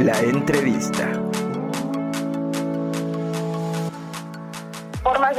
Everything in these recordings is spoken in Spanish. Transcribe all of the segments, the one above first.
La entrevista.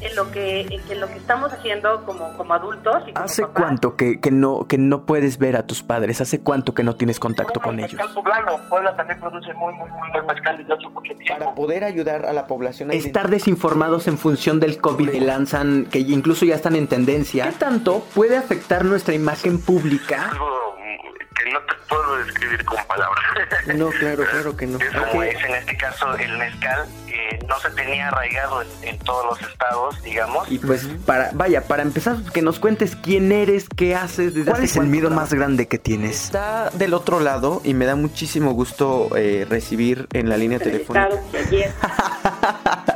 en lo que, en lo que estamos haciendo como, como adultos. Y como ¿Hace papás. cuánto que, que no, que no puedes ver a tus padres? ¿Hace cuánto que no tienes contacto con ellos? Poblano. Puebla también produce muy, muy, muy buen mezcal desde hace mucho tiempo. Para poder ayudar a la población a estar desinformados en función del COVID que lanzan, que incluso ya están en tendencia. ¿Qué tanto puede afectar nuestra imagen pública? Algo que no te puedo describir con palabras. No, claro, claro que no. Es como Ok. es en este caso el mezcal, que no se tenía arraigado en, en todos los estados, digamos. Y pues para, vaya, para empezar, que nos cuentes quién eres, qué haces, desde ¿Cuál es el miedo más grande que tienes? Está del otro lado y me da muchísimo gusto eh, recibir en la línea telefónica.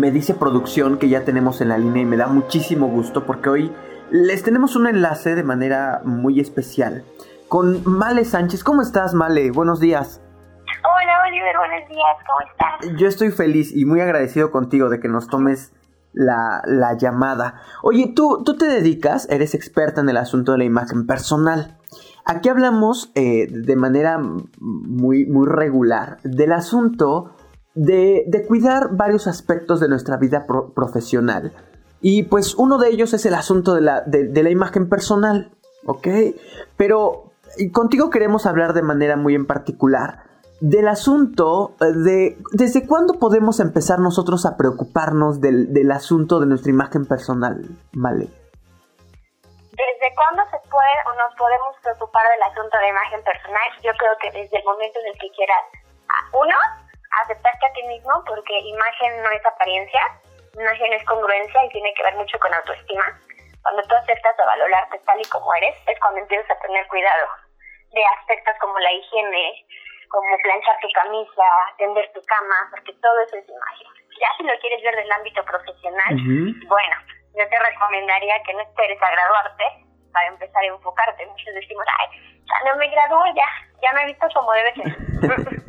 Me dice producción que ya tenemos en la línea y me da muchísimo gusto porque hoy les tenemos un enlace de manera muy especial con Male Sánchez. ¿Cómo estás, Male? Buenos días. Hola Oliver, buenos días, ¿cómo estás? Yo estoy feliz y muy agradecido contigo de que nos tomes la, la llamada. Oye, tú, tú te dedicas, eres experta en el asunto de la imagen personal. Aquí hablamos eh, de manera muy, muy regular del asunto de, de cuidar varios aspectos de nuestra vida pro- profesional. Y pues uno de ellos es el asunto de la, de, la imagen personal, ¿ok? Pero contigo queremos hablar de manera muy en particular del asunto eh, de desde cuándo podemos empezar nosotros a preocuparnos del, del asunto de nuestra imagen personal, ¿vale? ¿Desde cuándo nos podemos preocupar del asunto de imagen personal? Yo creo que desde el momento en el que quieras, ah, uno, aceptarte a ti mismo, porque imagen no es apariencia, imagen es congruencia y tiene que ver mucho con autoestima. Cuando tú aceptas a valorarte tal y como eres, es cuando empiezas a tener cuidado de aspectos como la higiene, como planchar tu camisa, tender tu cama, porque todo eso es imagen. Ya si lo quieres ver del ámbito profesional, bueno, yo te recomendaría que no esperes a graduarte para empezar a enfocarte. Muchos decimos, ay, ya no me graduó, ya, ya me he visto como debe ser.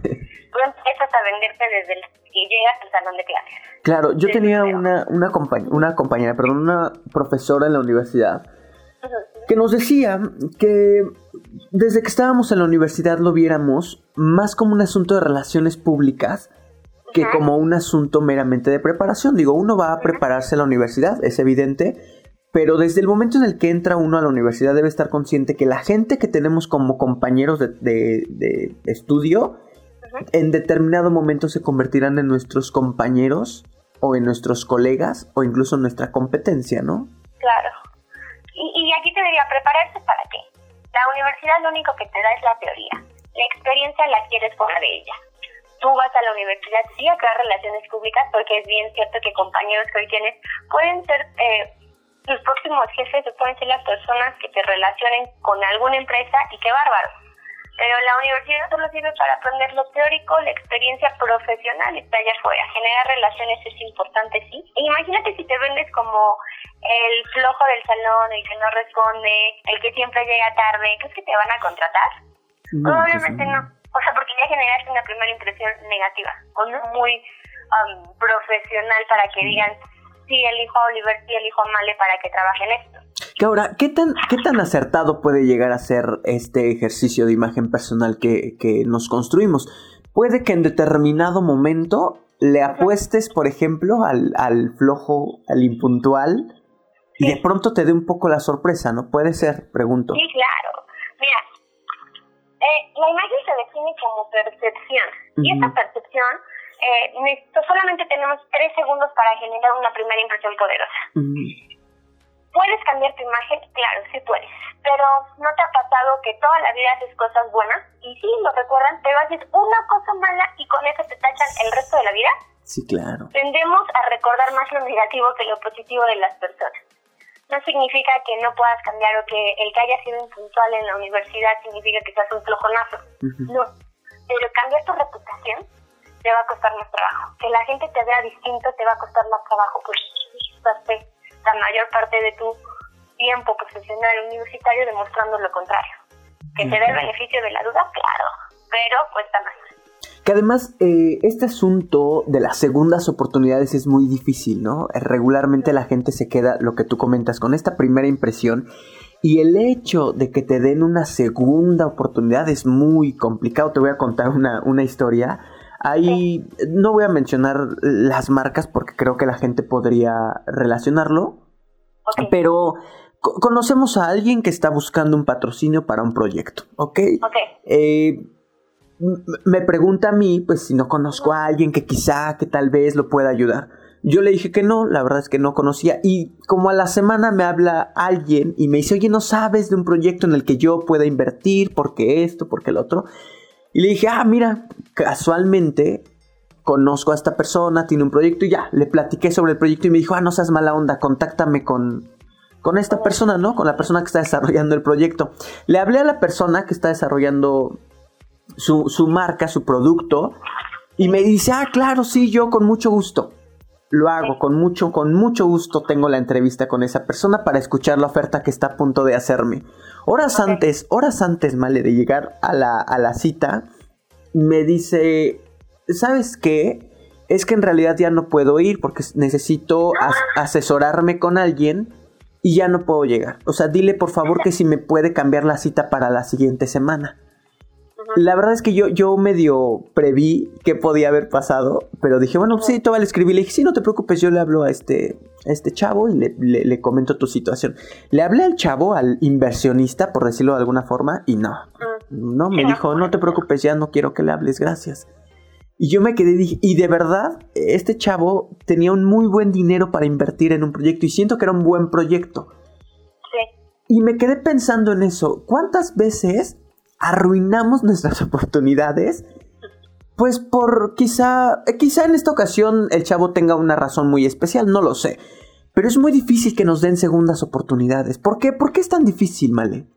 Tú empiezas a venderte desde el que llegas al salón de clases. Claro, yo tenía una, una, compañ- una compañera, perdón, una profesora en la universidad que nos decía que desde que estábamos en la universidad lo viéramos más como un asunto de relaciones públicas que como un asunto meramente de preparación. Digo, uno va a prepararse a la universidad, es evidente, pero desde el momento en el que entra uno a la universidad debe estar consciente que la gente que tenemos como compañeros de, de- de estudio en determinado momento se convertirán en nuestros compañeros o en nuestros colegas o incluso en nuestra competencia, ¿no? Claro. Y, y aquí te diría, prepararse para qué. La universidad lo único que te da es la teoría. La experiencia la quieres fuera de ella. Tú vas a la universidad, sí, a crear relaciones públicas, porque es bien cierto que compañeros que hoy tienes pueden ser eh, tus próximos jefes pueden ser las personas que te relacionen con alguna empresa y qué bárbaro. Pero la universidad solo sirve para aprender lo teórico, la experiencia profesional está allá afuera. Generar relaciones es importante, sí. E imagínate si te vendes como el flojo del salón, el que no responde, el que siempre llega tarde. ¿Crees que te van a contratar? Obviamente no. O sea, porque ya generaste una primera impresión negativa o no muy um, profesional para que digan, sí, elijo a Oliver, sí, elijo a Male para que trabaje en esto. Que ahora, ¿qué tan, ¿qué tan acertado puede llegar a ser este ejercicio de imagen personal que, que nos construimos? Puede que en determinado momento le apuestes, por ejemplo, al, al flojo, al impuntual, y de pronto te dé un poco la sorpresa, ¿no? Puede ser, pregunto. Sí, claro. Mira, eh, la imagen se define como percepción, y esta percepción eh, solamente tenemos tres segundos para generar una primera impresión poderosa. ¿Puedes cambiar tu imagen? Claro, sí puedes. Pero ¿no te ha pasado que toda la vida haces cosas buenas? Y sí, lo recuerdan, pero haces una cosa mala y con eso te tachan el resto de la vida. Sí, claro. Tendemos a recordar más lo negativo que lo positivo de las personas. No significa que no puedas cambiar o que el que haya sido impuntual en la universidad significa que seas un flojonazo. No. Pero cambiar tu reputación te va a costar más trabajo. Que la gente te vea distinto te va a costar más trabajo, pues pasaste la mayor parte de tu tiempo profesional universitario demostrando lo contrario. Que te dé el beneficio de la duda, claro, pero cuesta más. Que además eh, este asunto de las segundas oportunidades es muy difícil, ¿no? Regularmente la gente se queda, lo que tú comentas, con esta primera impresión y el hecho de que te den una segunda oportunidad es muy complicado. Te voy a contar una, una historia Ahí no voy a mencionar las marcas porque creo que la gente podría relacionarlo, pero conocemos a alguien que está buscando un patrocinio para un proyecto, ¿ok? Eh, me pregunta a mí, pues si no conozco a alguien que quizá, que tal vez lo pueda ayudar. Yo le dije que no, la verdad es que no conocía. Y como a la semana me habla alguien y me dice, oye, ¿no sabes de un proyecto en el que yo pueda invertir? porque esto? porque el otro? Y le dije, ah, mira, casualmente conozco a esta persona, tiene un proyecto y ya, le platiqué sobre el proyecto y me dijo, ah, no seas mala onda, contáctame con, con esta persona, ¿no? Con la persona que está desarrollando el proyecto. Le hablé a la persona que está desarrollando su, su marca, su producto, y me dice, ah, claro, sí, yo con mucho gusto. Lo hago con mucho, con mucho gusto tengo la entrevista con esa persona para escuchar la oferta que está a punto de hacerme. Horas antes, horas antes, Male, de llegar a la, a la cita, me dice, ¿sabes qué? Es que en realidad ya no puedo ir porque necesito asesorarme con alguien y ya no puedo llegar. O sea, dile por favor que si me puede cambiar la cita para la siguiente semana. La verdad es que yo, yo medio preví qué podía haber pasado, pero dije, bueno, sí, te le escribí. Le dije, sí, no te preocupes, yo le hablo a este, este chavo y le, le, comento tu situación. Le hablé al chavo, al inversionista, por decirlo de alguna forma, y no. No, me dijo, no te preocupes, ya no quiero que le hables, gracias. Y yo me quedé, dije, y de verdad, este chavo tenía un muy buen dinero para invertir en un proyecto y siento que era un buen proyecto. Sí. Y me quedé pensando en eso. ¿Cuántas veces arruinamos nuestras oportunidades. Pues por quizá, eh, quizá en esta ocasión el chavo tenga una razón muy especial, no lo sé. Pero es muy difícil que nos den segundas oportunidades. ¿Por qué? ¿Por qué es tan difícil, Male?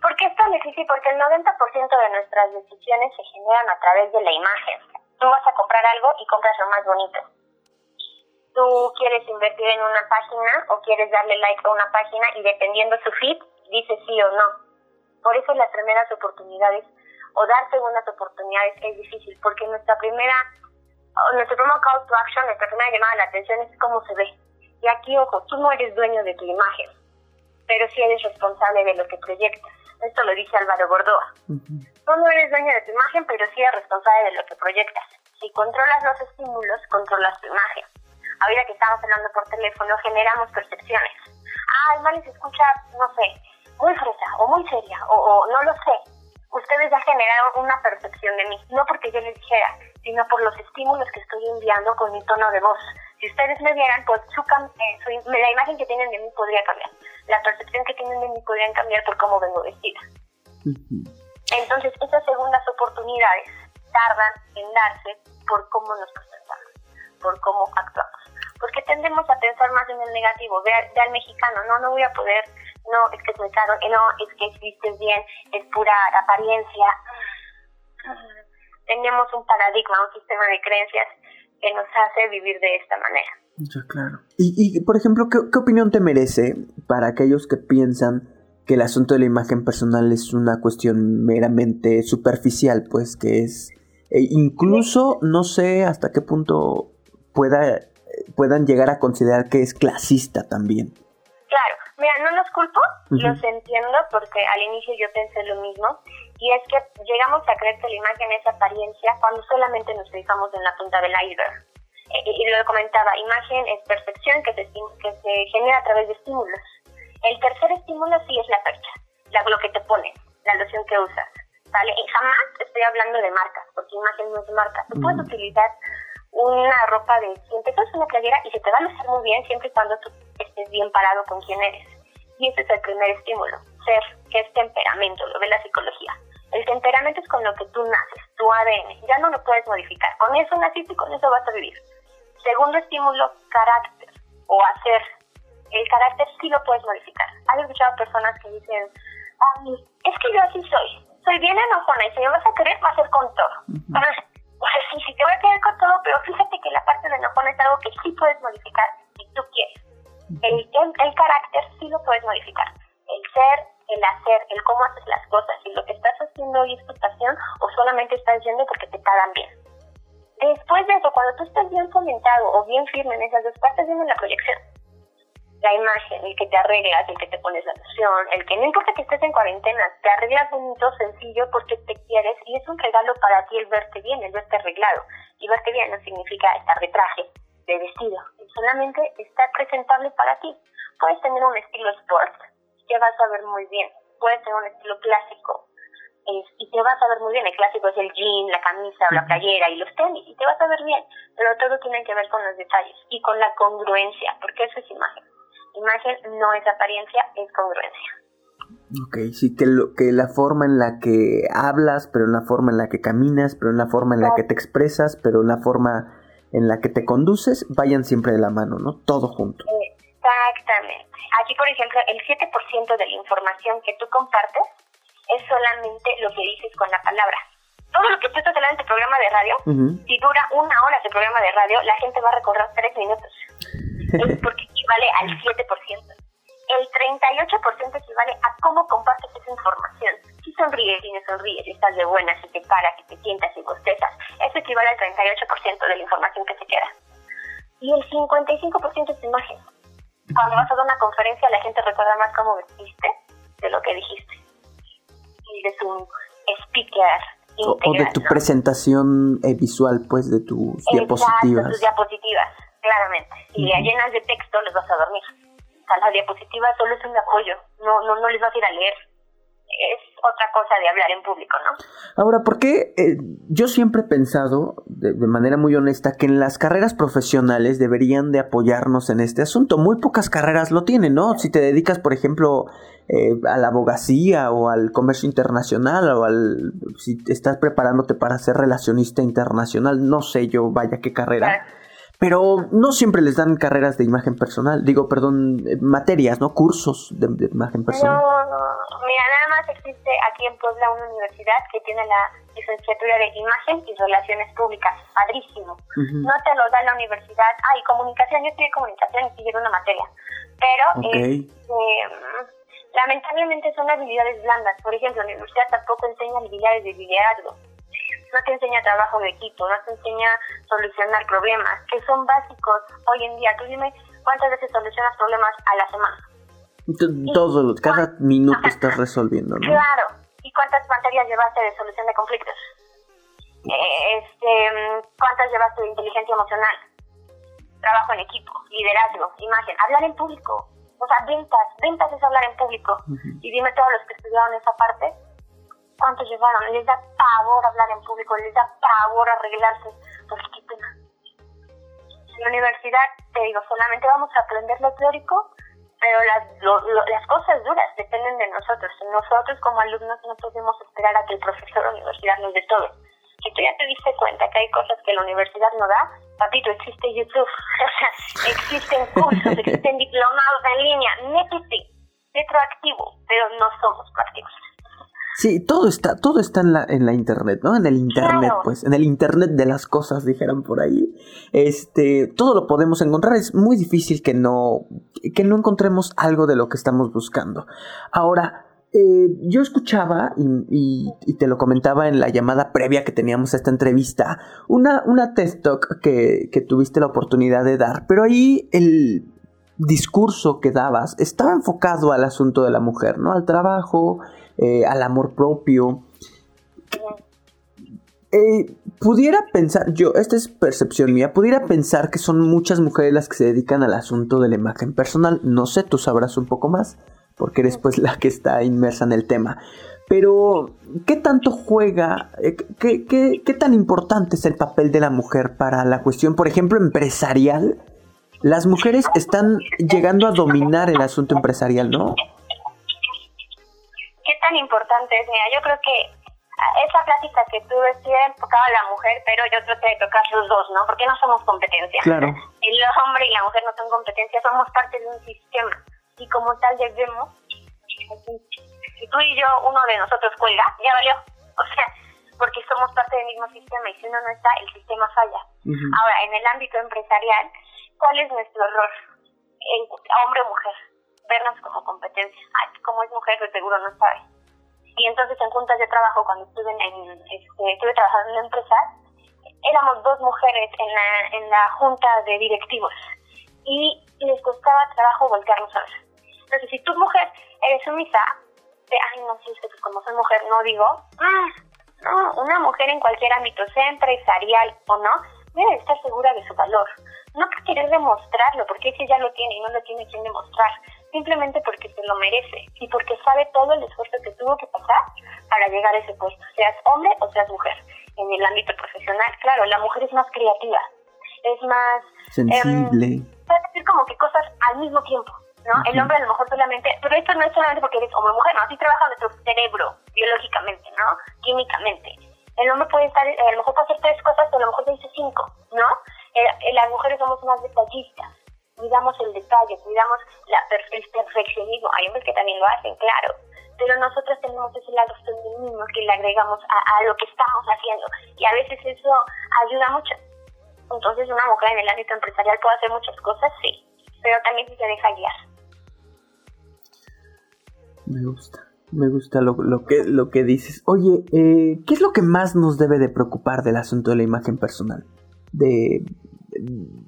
Porque es tan difícil porque el 90% de nuestras decisiones se generan a través de la imagen. Tú vas a comprar algo y compras lo más bonito. Tú quieres invertir en una página o quieres darle like a una página y dependiendo su feed, dices sí o no por eso las primeras oportunidades o dar segundas oportunidades es difícil, porque nuestra primera, nuestro primer call to action, nuestra primera llamada a la atención es cómo se ve. Y aquí, ojo, tú no eres dueño de tu imagen, pero sí eres responsable de lo que proyectas. Esto lo dice Álvaro Gordoa. Tú no eres dueño de tu imagen, pero sí eres responsable de lo que proyectas. Si controlas los estímulos, controlas tu imagen. Ahorita que estamos hablando por teléfono, generamos percepciones. Ah, el mal se escucha, no sé, muy fresa o muy seria o, no lo sé. Ustedes ya generaron una percepción de mí, no porque yo les dijera, sino por los estímulos que estoy enviando con mi tono de voz. Si ustedes me vieran, pues su, eh, la imagen que tienen de mí podría cambiar. La percepción que tienen de mí podría cambiar por cómo vengo vestida. Entonces, esas segundas oportunidades tardan en darse por cómo nos presentamos, por cómo actuamos. porque tendemos a pensar más en el negativo, ve, al mexicano, no, no voy a poder, no, es que es muy caro, no, es que existes bien, es pura apariencia. Tenemos un paradigma, un sistema de creencias que nos hace vivir de esta manera. Ya, claro. Y, y por ejemplo, ¿qué, ¿qué opinión te merece para aquellos que piensan que el asunto de la imagen personal es una cuestión meramente superficial, pues que es e incluso no sé hasta qué punto pueda puedan llegar a considerar que es clasista también. Mira, no los culpo, los entiendo porque al inicio yo pensé lo mismo y es que llegamos a creer que la imagen es apariencia cuando solamente nos fijamos en la punta del iceberg. E, y, lo comentaba, imagen es percepción que se, que se genera a través de estímulos. El tercer estímulo sí es la percha, la, lo que te pones, la loción que usas. ¿vale? Y jamás estoy hablando de marcas, porque imagen no es marca. Tú puedes utilizar una ropa de 100 pesos, una playera, y se te va a lucir muy bien siempre y cuando tú estés bien parado con quien eres. Y ese es el primer estímulo, ser, que es temperamento, lo ve la psicología. El temperamento es con lo que tú naces, tu ADN, ya no lo puedes modificar. Con eso naciste y con eso vas a vivir. Segundo estímulo, carácter o hacer. El carácter sí lo puedes modificar. Has escuchado personas que dicen, es que yo así soy, soy bien enojona y si me vas a querer va a ser con todo. sí, sí, te voy a querer con todo, pero fíjate que la parte de enojona es algo que sí puedes modificar si. El, el, carácter sí lo puedes modificar. El ser, el hacer, el cómo haces las cosas, si lo que estás haciendo hoy es tu pasión o solamente estás yendo porque te pagan bien. Después de eso, cuando tú estás bien fomentado o bien firme en esas dos partes, viene la proyección la imagen, el que te arreglas, el que te pones la loción, el que no importa que estés en cuarentena, te arreglas bonito, sencillo, porque te quieres y es un regalo para ti el verte bien, el verte arreglado. Y verte bien no significa estar de traje, de vestido, solamente estar presentable para ti. Puedes tener un estilo sport, te vas a ver muy bien. Puedes tener un estilo clásico, y te vas a ver muy bien. El clásico es el jean, la camisa o la playera y los tenis, y te vas a ver bien. Pero todo tiene que ver con los detalles y con la congruencia, porque eso es imagen imagen no es apariencia, es congruencia. Ok, sí, que, lo, que la forma en la que hablas, pero en la forma en la que caminas, pero en la forma en la que te expresas, pero en la forma en la que te conduces, vayan siempre de la mano, ¿no? Todo junto. Exactamente. Aquí, por ejemplo, el 7% de la información que tú compartes es solamente lo que dices con la palabra. Todo lo que tú estás hablando en tu programa de radio, si dura una hora ese programa de radio, la gente va a recorrer tres minutos. es porque equivale al 7%. El 38% equivale a cómo compartes esa información. Si sonríes, y no sonríes, si estás de buena, si te paras, si te sientas, y bostezas, eso equivale al 38% de la información que se queda. Y el 55% es imagen. Cuando vas a dar una conferencia, la gente recuerda más cómo vestiste de lo que dijiste. Y eres un speaker o, de tu presentación eh, visual, pues, de tus Exacto, diapositivas. tus diapositivas claramente. Si uh llenas de texto, les vas a dormir. O sea, la diapositiva solo es un apoyo, no, no, no les vas a ir a leer. Es otra cosa de hablar en público, ¿no? Ahora, ¿por qué? Eh, yo siempre he pensado, de, manera muy honesta, que en las carreras profesionales deberían de apoyarnos en este asunto. Muy pocas carreras lo tienen, ¿no? Si te dedicas, por ejemplo, eh, a la abogacía o al comercio internacional o al... si estás preparándote para ser relacionista internacional, no sé yo, vaya qué carrera. Pero no siempre les dan carreras de imagen personal, digo, perdón, eh, materias, ¿no? Cursos de, imagen personal. No, no, mira, existe aquí en Puebla una universidad que tiene la licenciatura de imagen y relaciones públicas, padrísimo. No te lo da la universidad, ah, y comunicación, yo estudié comunicación y sigue una materia, pero este, lamentablemente son habilidades blandas, por ejemplo, la universidad tampoco enseña habilidades de liderazgo. No te enseña trabajo de equipo, no te enseña solucionar problemas, que son básicos hoy en día. Tú dime cuántas veces solucionas problemas a la semana. Todo, cada minuto estás resolviendo, ¿no? Claro. ¿Y cuántas materias llevaste de solución de conflictos? Este, ¿Cuántas llevaste de inteligencia emocional? Trabajo en equipo, liderazgo, imagen, hablar en público. O sea, ventas, ventas es hablar en público. Y dime todos los que estudiaron esa parte, ¿Cuántos llegaron? Les da pavor hablar en público, les da pavor arreglarse. Pues qué pena. En la universidad, te digo, solamente vamos a aprender lo teórico, pero las, las cosas duras dependen de nosotros. Nosotros como alumnos no podemos esperar a que el profesor la universidad nos dé todo. Que tú ya te diste cuenta que hay cosas que la universidad no da, papito, existe YouTube, o existen cursos, existen diplomados en línea, métete, retroactivo, pero no somos prácticos. Sí, todo está, todo está en la, en la internet, ¿no? En el internet, pues, en el internet de las cosas, dijeran por ahí. Este, todo lo podemos encontrar. Es muy difícil que no, que no encontremos algo de lo que estamos buscando. Ahora, eh, yo escuchaba, y, te lo comentaba en la llamada previa que teníamos a esta entrevista, una, una TED Talk que, que tuviste la oportunidad de dar, pero ahí el discurso que dabas estaba enfocado al asunto de la mujer, ¿no? Al trabajo, eh, al amor propio. Eh, pudiera pensar, yo, esta es percepción mía, pudiera pensar que son muchas mujeres las que se dedican al asunto de la imagen personal. No sé, tú sabrás un poco más, porque eres pues la que está inmersa en el tema. Pero, ¿qué tanto juega, eh, qué, qué tan importante es el papel de la mujer para la cuestión, por ejemplo, empresarial? Las mujeres están llegando a dominar el asunto empresarial, ¿no? Tan importante es, mira, yo creo que esa plática que tuve sí enfocada a la mujer, pero yo creo que que tocar los dos, ¿no? Porque no somos competencia. Claro. El hombre y la mujer no son competencia, somos parte de un sistema. Y como tal debemos, si tú y yo, uno de nosotros cuelga, ya valió. O sea, porque somos parte del mismo sistema y si uno no está, el sistema falla. Ahora, en el ámbito empresarial, ¿cuál es nuestro rol? hombre o mujer vernos como competencia. Ay, como es mujer, de seguro no sabe. Y entonces en juntas de trabajo, cuando estuve, en, este, estuve trabajando en una empresa, éramos dos mujeres en la, en la junta de directivos y les costaba trabajo voltearnos a ver. Entonces, si tú mujer eres sumisa, de, ay, no sé, pues como soy mujer, no digo, ah, no, una mujer en cualquier ámbito, sea empresarial o no, debe estar segura de su valor. No por querer demostrarlo, porque ese ya lo tiene y no lo tiene quien demostrar, simplemente porque se lo merece y porque sabe todo el esfuerzo que tuvo que pasar para llegar a ese puesto, seas hombre o seas mujer. En el ámbito profesional, claro, la mujer es más creativa, es más... Sensible. Eh, decir como que cosas al mismo tiempo, ¿no? El hombre a lo mejor solamente, pero esto no es solamente porque eres hombre o mujer, ¿no? Así trabaja nuestro cerebro, biológicamente, ¿no? Químicamente. El hombre puede estar, eh, a lo mejor puede hacer tres cosas, pero a lo mejor te dice cinco, ¿no? Eh, las mujeres somos más detallistas cuidamos el detalle, cuidamos el perfeccionismo. Hay hombres que también lo hacen, claro, pero nosotros tenemos ese lado femenino que le agregamos a, lo que estamos haciendo y a veces eso ayuda mucho. Entonces una mujer en el ámbito empresarial puede hacer muchas cosas, sí, pero también se deja guiar. Me gusta, me gusta lo, lo, que, lo que dices. Oye, eh, ¿qué es lo que más nos debe de preocupar del asunto de la imagen personal? De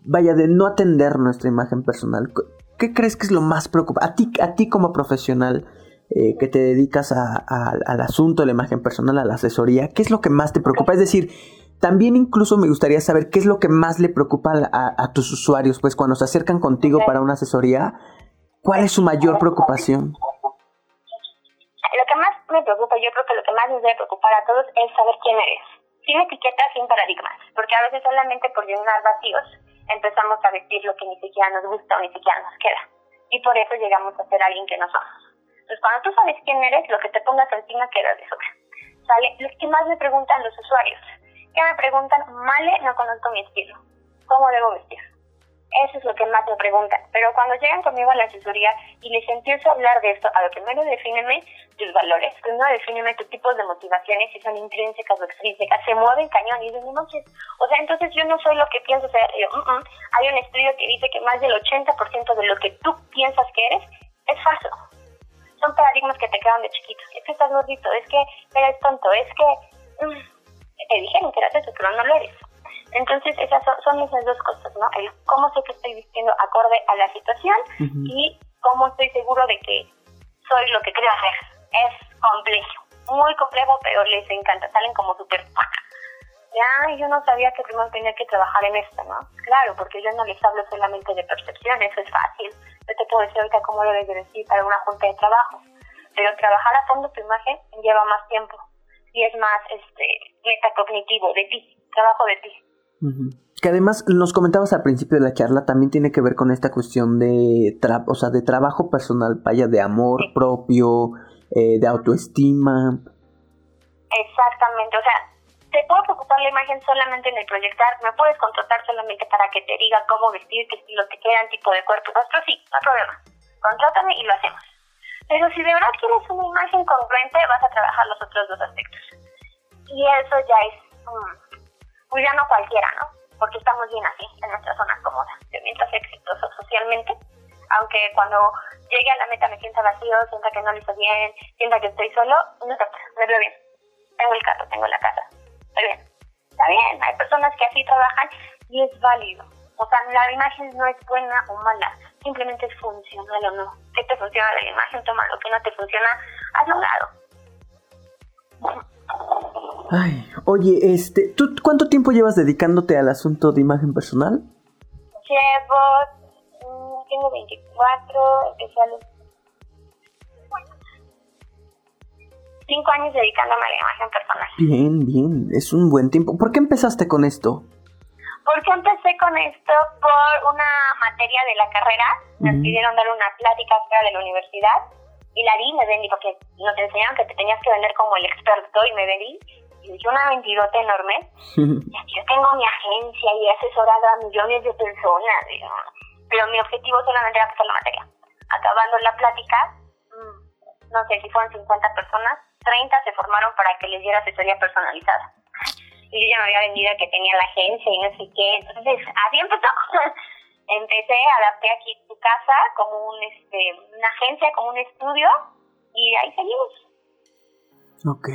vaya, de no atender nuestra imagen personal. ¿Qué crees que es lo más preocupante? A ti, a ti como profesional eh, que te dedicas al asunto de la imagen personal, a la asesoría, ¿qué es lo que más te preocupa? Es decir, también incluso me gustaría saber qué es lo que más le preocupa a, tus usuarios, pues cuando se acercan contigo para una asesoría, ¿cuál es su mayor preocupación? Lo que más me preocupa, yo creo que lo que más nos debe preocupar a todos es saber quién eres sin etiquetas, sin paradigmas, porque a veces solamente por llenar vacíos empezamos a vestir lo que ni siquiera nos gusta o ni siquiera nos queda. Y por eso llegamos a ser alguien que no somos. Entonces, cuando tú sabes quién eres, lo que te pongas encima queda de sobra. ¿Sale? Lo que más me preguntan los usuarios. ¿Qué me preguntan? Male, no conozco mi estilo. ¿Cómo debo vestir? Eso es lo que más me preguntan. Pero cuando llegan conmigo a la asesoría y les empiezo a hablar de esto, a ver, primero defíneme tus valores, primero defíneme tus tipos de motivaciones, si son intrínsecas o extrínsecas, se mueven cañón y dicen, no o sea, entonces yo no soy lo que pienso ser. Yo, mm, mm". Hay un estudio que dice que más del 80% de lo que tú piensas que eres es falso. Son paradigmas que te quedan de chiquito. Es que estás gordito, es que eres tonto, es que... Mm, te dijeron que eras eso, pero no lo. Entonces, esas son, esas dos cosas, ¿no? El cómo sé que estoy vistiendo acorde a la situación y cómo estoy seguro de que soy lo que creo hacer. Es complejo, muy complejo, pero les encanta, salen como súper... Ya, yo no sabía que primero tenía que trabajar en esto, ¿no? Claro, porque yo no les hablo solamente de percepción, eso es fácil. Yo te puedo decir ahorita cómo lo debes decir para una junta de trabajo. Pero trabajar a fondo tu imagen lleva más tiempo y es más este metacognitivo de ti, trabajo de ti. Que además nos comentabas al principio de la charla también tiene que ver con esta cuestión de, o sea, de trabajo personal, vaya, de amor propio, eh, de autoestima. Exactamente, o sea, te puedo preocupar la imagen solamente en el proyectar, me puedes contratar solamente para que te diga cómo vestir, qué estilo te quedan, tipo de cuerpo, esto sí, no hay problema. Contrátame y lo hacemos. Pero si de verdad quieres una imagen congruente, vas a trabajar los otros dos aspectos. Y eso ya es, pues ya no cualquiera, ¿no? Porque estamos bien así, en nuestra zona cómoda. Yo mientras exitoso socialmente, aunque cuando llegue a la meta me sienta vacío, sienta que no lo hice bien, sienta que estoy solo, no importa, me veo bien. Tengo el carro, tengo la casa, estoy bien. Está bien, hay personas que así trabajan y es válido. O sea, la imagen no es buena o mala, simplemente es funcional o no. ¿Qué te funciona la imagen? Toma lo que no te funciona, hazlo a un lado. Ay, oye, este, ¿tú cuánto tiempo llevas dedicándote al asunto de imagen personal? Llevo tengo 24, empecé a los 5 años dedicándome a la imagen personal. Bien, bien, es un buen tiempo. ¿Por qué empezaste con esto? ¿Por qué empecé con esto? Por una materia de la carrera. Nos pidieron dar una plática fuera de la universidad y la di, me vendí, porque nos enseñaron que te tenías que vender como el experto y me vendí. Y una mentirota enorme. Yo tengo mi agencia y he asesorado a millones de personas pero mi objetivo solamente era pasar la materia. Acabando la plática, mm, no sé si fueron 50 personas, 30 se formaron para que les diera asesoría personalizada. Y yo ya me había vendido que tenía la agencia y no sé qué, entonces así empezó. Empecé, adapté aquí tu casa como un, este, una agencia, como un estudio y ahí seguimos. Ok.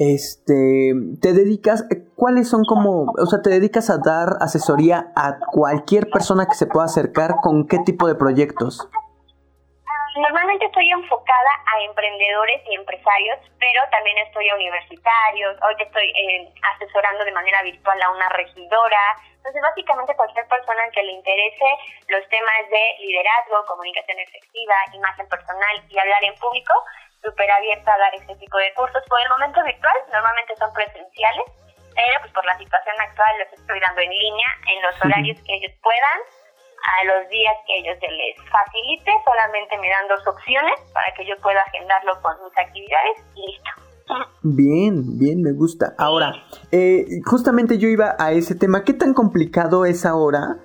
Este, te dedicas, ¿cuáles son como, o sea, te dedicas a dar asesoría a cualquier persona que se pueda acercar con qué tipo de proyectos? Normalmente estoy enfocada a emprendedores y empresarios, pero también estoy a universitarios, hoy estoy eh, asesorando de manera virtual a una regidora, entonces básicamente cualquier persona que le interese los temas de liderazgo, comunicación efectiva, imagen personal y hablar en público, súper abierta a dar ese tipo de cursos. Por el momento virtual, normalmente son presenciales, pero pues por la situación actual los estoy dando en línea, en los horarios que ellos puedan, a los días que ellos se les facilite, solamente me dan dos opciones para que yo pueda agendarlo con mis actividades y listo. Bien, bien, me gusta. Ahora, eh, justamente yo iba a ese tema. ¿Qué tan complicado es ahora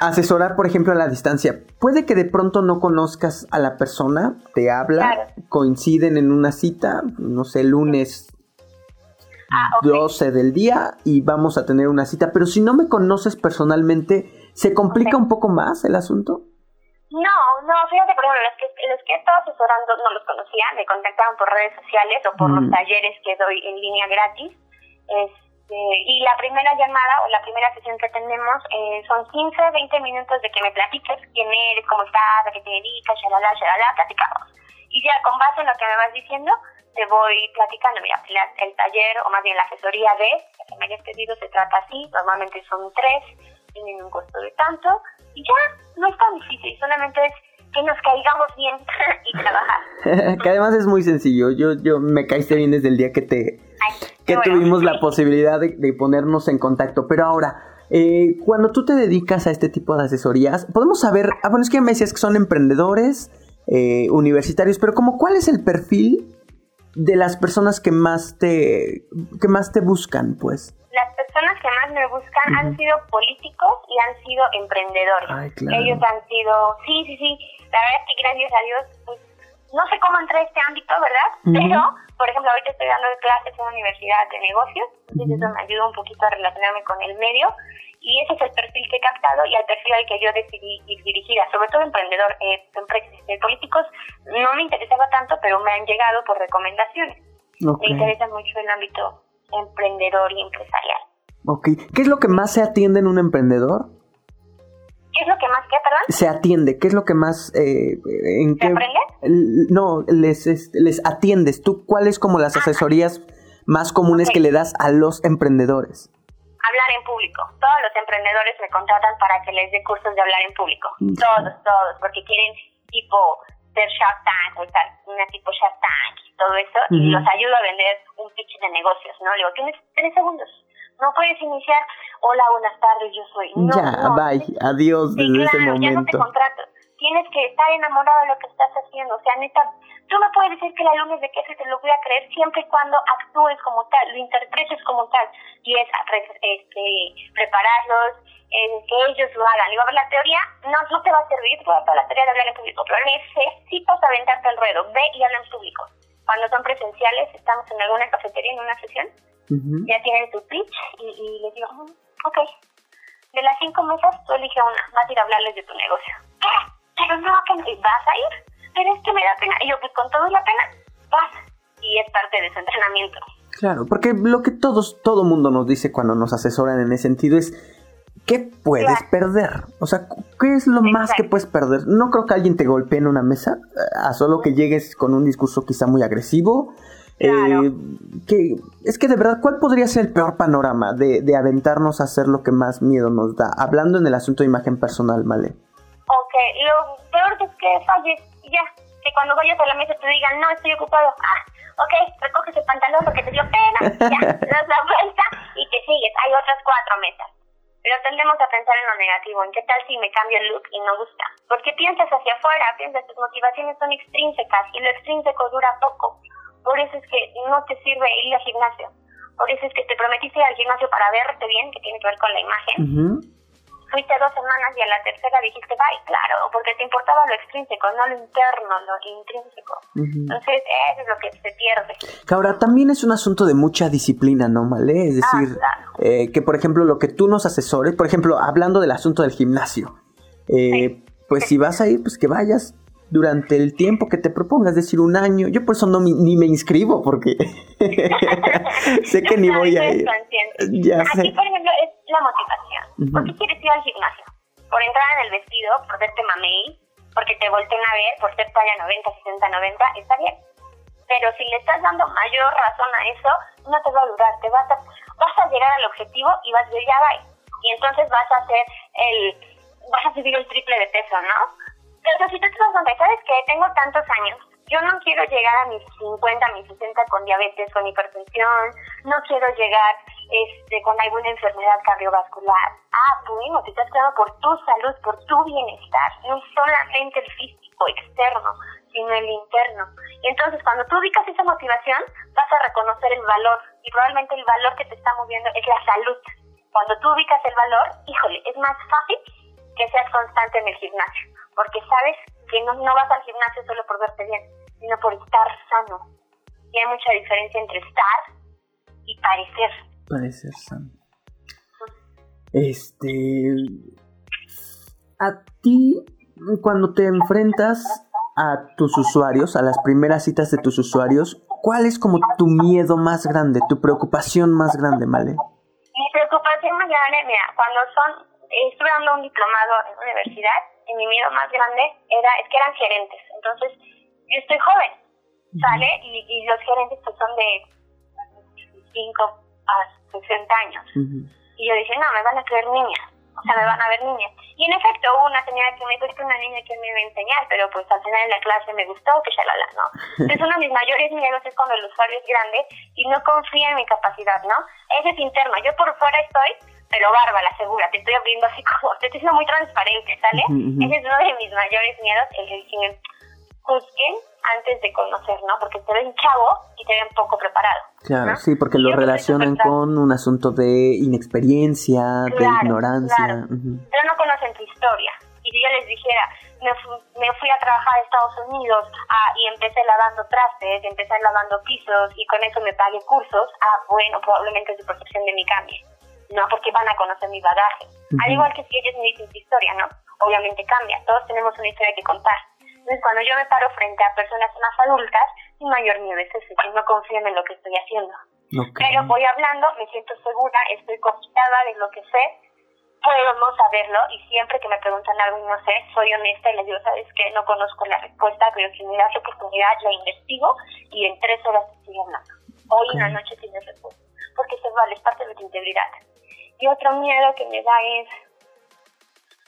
asesorar, por ejemplo, a la distancia. Puede que de pronto no conozcas a la persona, te habla, coinciden en una cita, no sé, lunes 12 ah, del día y vamos a tener una cita, pero si no me conoces personalmente, ¿se complica un poco más el asunto? No, no, fíjate, por ejemplo, los que, los que he estado asesorando no los conocía, me contactaban por redes sociales o por los mm. talleres que doy en línea gratis. Este, y la primera llamada o la primera sesión que tenemos eh, son 15, 20 minutos de que me platiques quién eres, cómo estás, a qué te dedicas, shalala, shalala, platicamos. Y ya con base en lo que me vas diciendo, te voy platicando, mira, el taller o más bien la asesoría de que me hayas pedido se trata así, normalmente son tres, tienen un costo de tanto, y ya, no es tan difícil, solamente es que nos caigamos bien y trabajar. que además es muy sencillo, yo, yo me caíste bien desde el día que te que tuvimos la posibilidad de, ponernos en contacto. Pero ahora, eh, cuando tú te dedicas a este tipo de asesorías, podemos saber, ah, bueno, es que me decías que son emprendedores, eh, universitarios, pero como cuál es el perfil de las personas que más te, que más te buscan, pues? Me buscan han sido políticos y han sido emprendedores. Ellos han sido, sí, sí, sí, la verdad es que gracias a Dios, pues, no sé cómo entré a este ámbito, ¿verdad? Pero por ejemplo, ahorita estoy dando clases en una universidad de negocios, entonces eso me ayuda un poquito a relacionarme con el medio y ese es el perfil que he captado y el perfil al que yo decidí ir dirigida, sobre todo emprendedor, eh, eh, políticos no me interesaba tanto, pero me han llegado por recomendaciones. Me interesa mucho el ámbito emprendedor y empresarial. Ok, ¿qué es lo que más se atiende en un emprendedor? ¿Qué es lo que más qué, perdón? Se atiende, ¿qué es lo que más... Eh, en ¿Se aprende? No, les, les atiendes. ¿Tú cuáles como las asesorías más comunes que le das a los emprendedores? Hablar en público. Todos los emprendedores me contratan para que les dé cursos de hablar en público. Mm. Todos, todos, porque quieren tipo ser Shark Tank o estar una tipo Shark Tank y todo eso. Y los ayudo a vender un pitch de negocios, ¿no? Le digo, tienes tres segundos no puedes iniciar, hola, buenas tardes, yo soy. ya, bye, adiós desde ese momento. Ya no te contrato. tienes que estar enamorado de lo que estás haciendo. O sea, neta, tú me puedes decir que la luna es de queso y te lo voy a creer siempre y cuando actúes como tal, lo interpretes como tal. Y es este, prepararlos, que ellos lo hagan. Digo, a ver, la teoría no, no te va a servir toda la teoría de hablar en público, pero necesitas aventarte al ruedo. Ve y habla en público. Cuando son presenciales, estamos en alguna cafetería, en una sesión, ya tienes tu pitch y, y les digo, mm, ok, de las cinco mesas, tú elige una, vas a ir a hablarles de tu negocio. Pero no, que vas a ir, pero es que me da pena. Y yo, pues con todo la pena, vas. Y es parte de su entrenamiento. Claro, porque lo que todos, todo mundo nos dice cuando nos asesoran en ese sentido es, ¿qué puedes perder? O sea, ¿qué es lo más que puedes perder? No creo que alguien te golpee en una mesa, a solo que llegues con un discurso quizá muy agresivo eh, que, es que de verdad, ¿cuál podría ser el peor panorama de, de, aventarnos a hacer lo que más miedo nos da? Hablando en el asunto de imagen personal, Male. Ok, lo peor es que falles ya. Que cuando vayas a la mesa te digan, no, estoy ocupado. Ah, ok, recoges el pantalón porque te dio pena, ya, das la vuelta y te sigues. Hay otras cuatro mesas. Pero tendemos a pensar en lo negativo, en qué tal si me cambio el look y no gusta. Porque piensas hacia afuera, piensas, tus motivaciones son extrínsecas y lo extrínseco dura poco. Por eso es que no te sirve ir al gimnasio. Por eso es que te prometiste ir al gimnasio para verte bien, que tiene que ver con la imagen. Fuiste dos semanas y a la tercera dijiste bye, claro, porque te importaba lo extrínseco, no lo interno, lo intrínseco. Entonces, eso es lo que se pierde. Ahora, también es un asunto de mucha disciplina, ¿no, Malé? Es ah, decir, eh, que por ejemplo, lo que tú nos asesores, por ejemplo, hablando del asunto del gimnasio, eh, pues si vas a ir, pues que vayas durante el tiempo que te propongas, es decir, un año. Yo por eso no ni me inscribo porque sé que ni voy a ir. Ya Aquí, por ejemplo, es la motivación. ¿Por qué quieres ir al gimnasio? Por entrar en el vestido, por verte mamey, porque te volteen a ver, por ser talla 90, 60, 90, está bien. Pero si le estás dando mayor razón a eso, no te va a durar, te vas a, vas a llegar al objetivo y vas a ya va. Y entonces vas a hacer el, vas a subir el triple de peso, ¿no? Pero si tú te das cuenta, ¿sabes que Tengo tantos años. Yo no quiero llegar a mis 50, a mis 60 con diabetes, con hipertensión. No quiero llegar este, con alguna enfermedad cardiovascular. Ah, bueno, te estás cuidando por tu salud, por tu bienestar. No solamente el físico externo, sino el interno. Y entonces, cuando tú ubicas esa motivación, vas a reconocer el valor. Y probablemente el valor que te está moviendo es la salud. Cuando tú ubicas el valor, híjole, es más fácil que seas constante en el gimnasio porque sabes que no, no vas al gimnasio solo por verte bien, sino por estar sano. Y hay mucha diferencia entre estar y parecer. Parecer sano. Este. A ti, cuando te enfrentas a tus usuarios, a las primeras citas de tus usuarios, ¿cuál es como tu miedo más grande, tu preocupación más grande, Male? Mi preocupación más grande, mira, cuando son, estuve dando un diplomado en la universidad y mi miedo más grande era, es que eran gerentes. Entonces, yo estoy joven, ¿sale? Y, y los gerentes pues son de 5 a 60 años. Y yo dije, no, me van a creer niñas. O sea, me van a ver niñas. Y en efecto, hubo una señora que me dijo, que una niña que me iba a enseñar, pero pues al final en la clase me gustó, que ya la ¿no? Es uno de mis mayores miedos es cuando el usuario es grande y no confía en mi capacidad, ¿no? Ese es interno. Yo por fuera estoy pero bárbara, segura, te estoy abriendo así como, te estoy siendo muy transparente, ¿sale? Ese es uno de mis mayores miedos, el que juzguen antes de conocer, ¿no? Porque te ven chavo y te ven poco preparado. Claro, sí, porque lo relacionan con un asunto de inexperiencia, de ignorancia. Pero no conocen tu historia. Y si yo les dijera, me, me fui a trabajar a Estados Unidos ah, y empecé lavando trastes, empecé lavando pisos y con eso me pagué cursos, ah, bueno, probablemente su percepción de mí cambie. ¿No? Porque van a conocer mi bagaje. Al igual que si ellos me dicen su historia, ¿no? Obviamente cambia, todos tenemos una historia que contar. Entonces, cuando yo me paro frente a personas más adultas, mi mayor miedo es ese, que no confíen en lo que estoy haciendo. Pero voy hablando, me siento segura, estoy conquistada de lo que sé, podemos saberlo y siempre que me preguntan algo y no sé, soy honesta y les digo, sabes que no conozco la respuesta, pero si me das la oportunidad, la investigo y en tres horas estoy hablando. Hoy en la noche tienes respuesta, porque se vale, es parte de tu integridad. Y otro miedo que me da es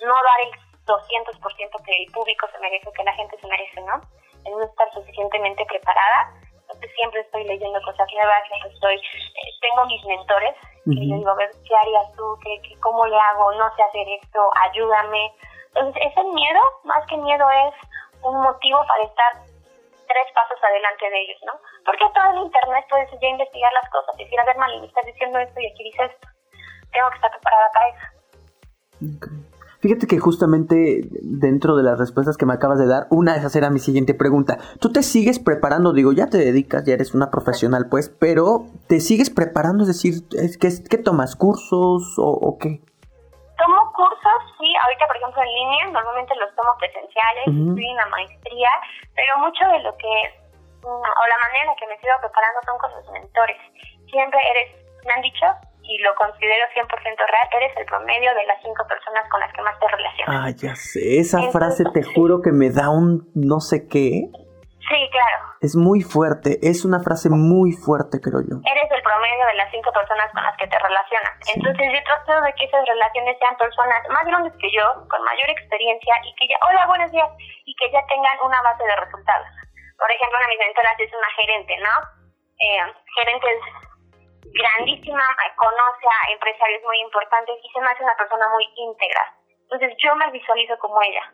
no dar el 200% que el público se merece, que la gente se merece, ¿no? El no estar suficientemente preparada. Entonces siempre estoy leyendo cosas nuevas, estoy, eh, tengo mis mentores, y yo digo, a ver, ¿qué harías tú? ¿Qué, ¿Qué, cómo le hago? No sé hacer esto, ayúdame. es, es el miedo, más que miedo es un motivo para estar tres pasos adelante de ellos, ¿no? Porque todo en internet puedes ya investigar las cosas, decir, a ver, Mali, me estás diciendo esto y aquí dice esto. Tengo que estar preparada para eso. Fíjate que justamente dentro de las respuestas que me acabas de dar, una de esas era mi siguiente pregunta. ¿Tú te sigues preparando? Digo, ya te dedicas, ya eres una profesional, pues, pero ¿te sigues preparando? Es decir, ¿es que, ¿qué tomas? ¿Cursos o, o qué? Tomo cursos, sí, ahorita por ejemplo en línea, normalmente los tomo presenciales, Ujú. estoy en la maestría, pero mucho de lo que, mm, o la manera en la que me sigo preparando son con los mentores. Siempre eres, me han dicho, y lo considero 100% real, eres el promedio de las cinco personas con las que más te relacionas. Ah, ya sé, esa Entonces, frase te juro que me da un no sé qué. Sí, claro. Es muy fuerte, es una frase muy fuerte, creo yo. Eres el promedio de las cinco personas con las que te relacionas. Sí. Entonces yo trato de que esas relaciones sean personas más grandes que yo, con mayor experiencia y que ya, hola, buenos días, y que ya tengan una base de resultados. Por ejemplo, una de mis mentoras es una gerente, ¿no? Eh, gerente es grandísima, conoce a empresarios muy importantes y se me hace una persona muy íntegra. Entonces yo me visualizo como ella.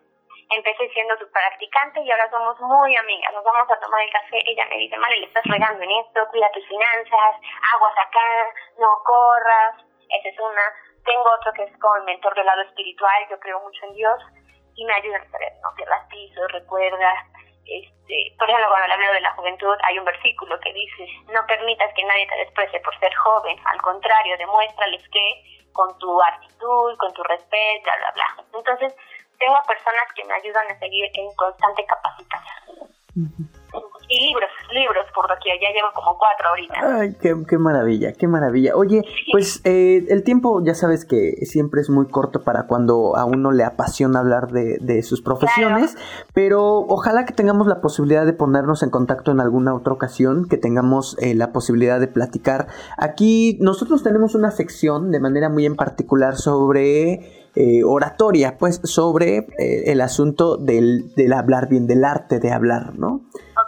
Empecé siendo su practicante y ahora somos muy amigas. Nos vamos a tomar el café. Ella me dice, Mari, le estás regando en esto, cuida tus finanzas, aguas acá, no corras. Esa es una. Tengo otro que es como el mentor del lado espiritual. Yo creo mucho en Dios y me ayuda a saber, no pierdas piso, recuerda. Este, por ejemplo, cuando le hablo de la juventud, hay un versículo que dice, no permitas que nadie te desprecie por ser joven, al contrario, demuéstrales que con tu actitud, con tu respeto, bla, bla, bla. Entonces, tengo personas que me ayudan a seguir en constante capacitación. Y libros, libros por doquier, ya llevo como cuatro ahorita. Ay, qué, qué maravilla, qué maravilla. Oye, pues eh, el tiempo ya sabes que siempre es muy corto para cuando a uno le apasiona hablar de, de sus profesiones, pero ojalá que tengamos la posibilidad de ponernos en contacto en alguna otra ocasión, que tengamos eh, la posibilidad de platicar. Aquí nosotros tenemos una sección de manera muy en particular sobre... eh, oratoria, pues sobre eh, el asunto del, del hablar bien, del arte de hablar, ¿no?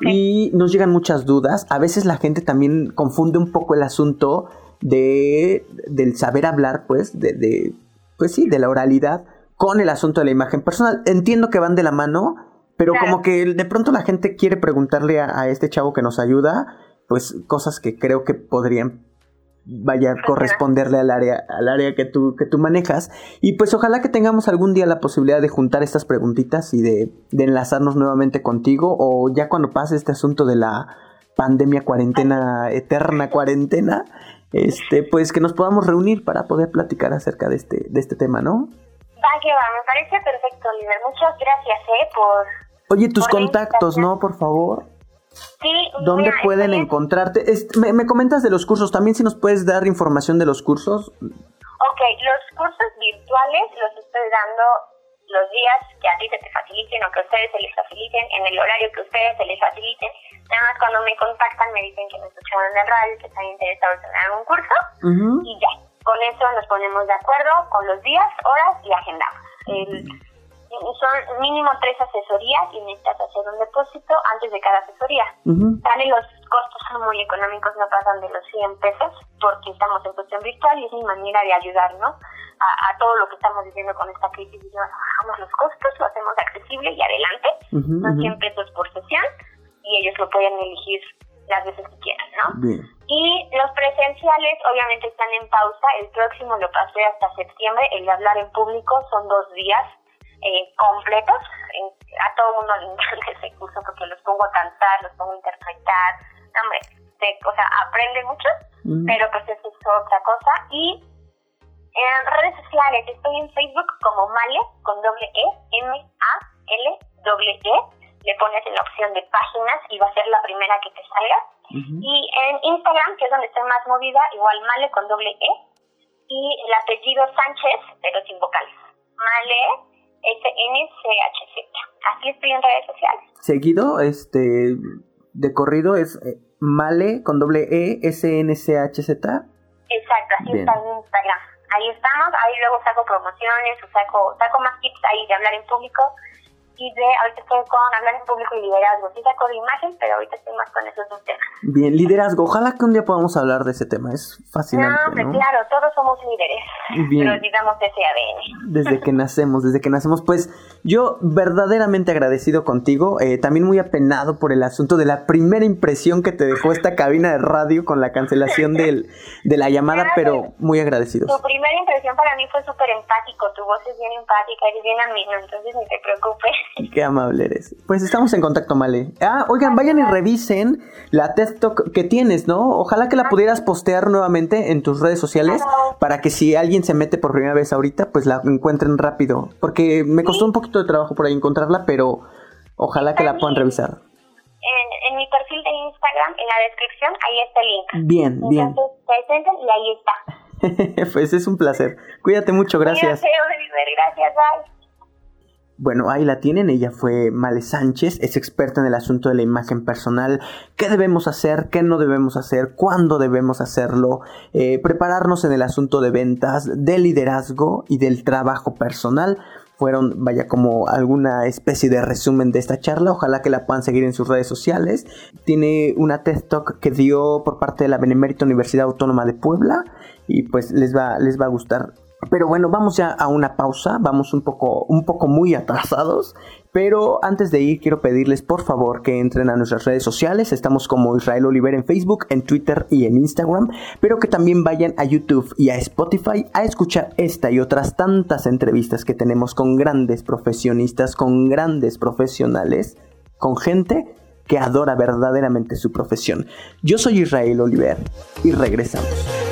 Y nos llegan muchas dudas. A veces la gente también confunde un poco el asunto de del saber hablar, pues, de, de pues sí, de la oralidad con el asunto de la imagen personal. Entiendo que van de la mano, pero Claro. como que de pronto la gente quiere preguntarle a, a este chavo que nos ayuda, pues cosas que creo que podrían vaya a corresponderle al área al área que tú que tú manejas. Y pues ojalá que tengamos algún día la posibilidad de juntar estas preguntitas y de, de enlazarnos nuevamente contigo o ya cuando pase este asunto de la pandemia cuarentena eterna cuarentena este pues que nos podamos reunir para poder platicar acerca de este de este tema no Va que va, me parece perfecto, Oliver. Muchas gracias, ¿eh? Por... oye tus Por contactos no por favor Sí, dónde mira, pueden encontrarte me, me comentas de los cursos también si nos puedes dar información de los cursos Ok, los cursos virtuales los estoy dando los días que a ti se te faciliten o que a ustedes se les faciliten, en el horario que a ustedes se les faciliten. Nada más cuando me contactan me dicen que me escucharon en el radio, que están interesados en algún curso y ya. Con eso nos ponemos de acuerdo con los días, horas y agendamos. El- son mínimo tres asesorías y necesitas hacer un depósito antes de cada asesoría. Ujú. Dale, los costos son muy económicos, no pasan de los 100 pesos, porque estamos en cuestión virtual y es mi manera de ayudar, ¿no? A, a todo lo que estamos viviendo con esta crisis. Y yo, bajamos los costos, lo hacemos accesible y adelante. Ujú, Son ujú. 100 pesos por sesión y ellos lo pueden elegir las veces que quieran, ¿no? bien Y los presenciales obviamente están en pausa. El próximo lo pasé hasta septiembre. El de hablar en público son dos días eh, completos. En- a todo el mundo le encanta ese curso porque los pongo a cantar, los pongo a interpretar. No, Hombre, o sea, aprende mucho, Ujú. pero pues eso es otra cosa. Y en redes sociales estoy en Facebook como Male con doble E, M-A-L doble E. Le pones en la opción de páginas y va a ser la primera que te salga. Ujú. Y en Instagram, que es donde estoy más movida, igual Male con doble E. Y el apellido Sánchez, pero sin vocales. Male S-N-C-H-Z. Así estoy en redes sociales. seguido, este, de corrido es eh, Male con doble E, S, N, C, H, Z. Exacto, así Bien. está en Instagram. Ahí estamos, ahí luego saco promociones o saco, saco más tips ahí de hablar en público. De, ahorita estoy con hablar en público y liderazgo. Sí saco de imagen, pero ahorita estoy más con esos dos temas. Bien, liderazgo. Ojalá que un día podamos hablar de ese tema. Es fascinante. No, hombre, claro, todos somos líderes. Bien. Pero olvidamos ese ADN. Desde que nacemos, desde que nacemos. Pues yo verdaderamente agradecido contigo. eh, también muy apenado por el asunto de la primera impresión que te dejó esta cabina de radio con la cancelación del, de la llamada, pero muy agradecidos. Tu primera impresión para mí fue súper empático. Tu voz es bien empática, eres bien ameno, entonces ni te preocupes. Qué amable eres. Pues estamos en contacto, Male. Ah, oigan, vayan y revisen la TED Talk que tienes, ¿no? Ojalá que la pudieras postear nuevamente en tus redes sociales para que si alguien se mete por primera vez ahorita, pues la encuentren rápido. Porque me costó un poquito de trabajo por ahí encontrarla, pero ojalá que la puedan revisar. En, en mi perfil de Instagram, en la descripción, ahí está el link. Bien, bien. Presenten y ahí está. pues es un placer. Cuídate mucho, gracias. Cuídate, Oliver, gracias, bye. Bueno, ahí la tienen, ella fue Male Sánchez, es experta en el asunto de la imagen personal, qué debemos hacer, qué no debemos hacer, cuándo debemos hacerlo, eh, prepararnos en el asunto de ventas, del liderazgo y del trabajo personal. Fueron, vaya, como alguna especie de resumen de esta charla. Ojalá que la puedan seguir en sus redes sociales. Tiene una TED Talk que dio por parte de la Benemérita Universidad Autónoma de Puebla. Y pues les va, les va a gustar. Pero bueno, vamos ya a una pausa, vamos un poco, un poco muy atrasados, pero antes de ir quiero pedirles por favor que entren a nuestras redes sociales, estamos como Israel Oliver en Facebook, en Twitter y en Instagram, pero que también vayan a YouTube y a Spotify a escuchar esta y otras tantas entrevistas que tenemos con grandes profesionistas, con grandes profesionales, con gente que adora verdaderamente su profesión. Yo soy Israel Oliver y regresamos.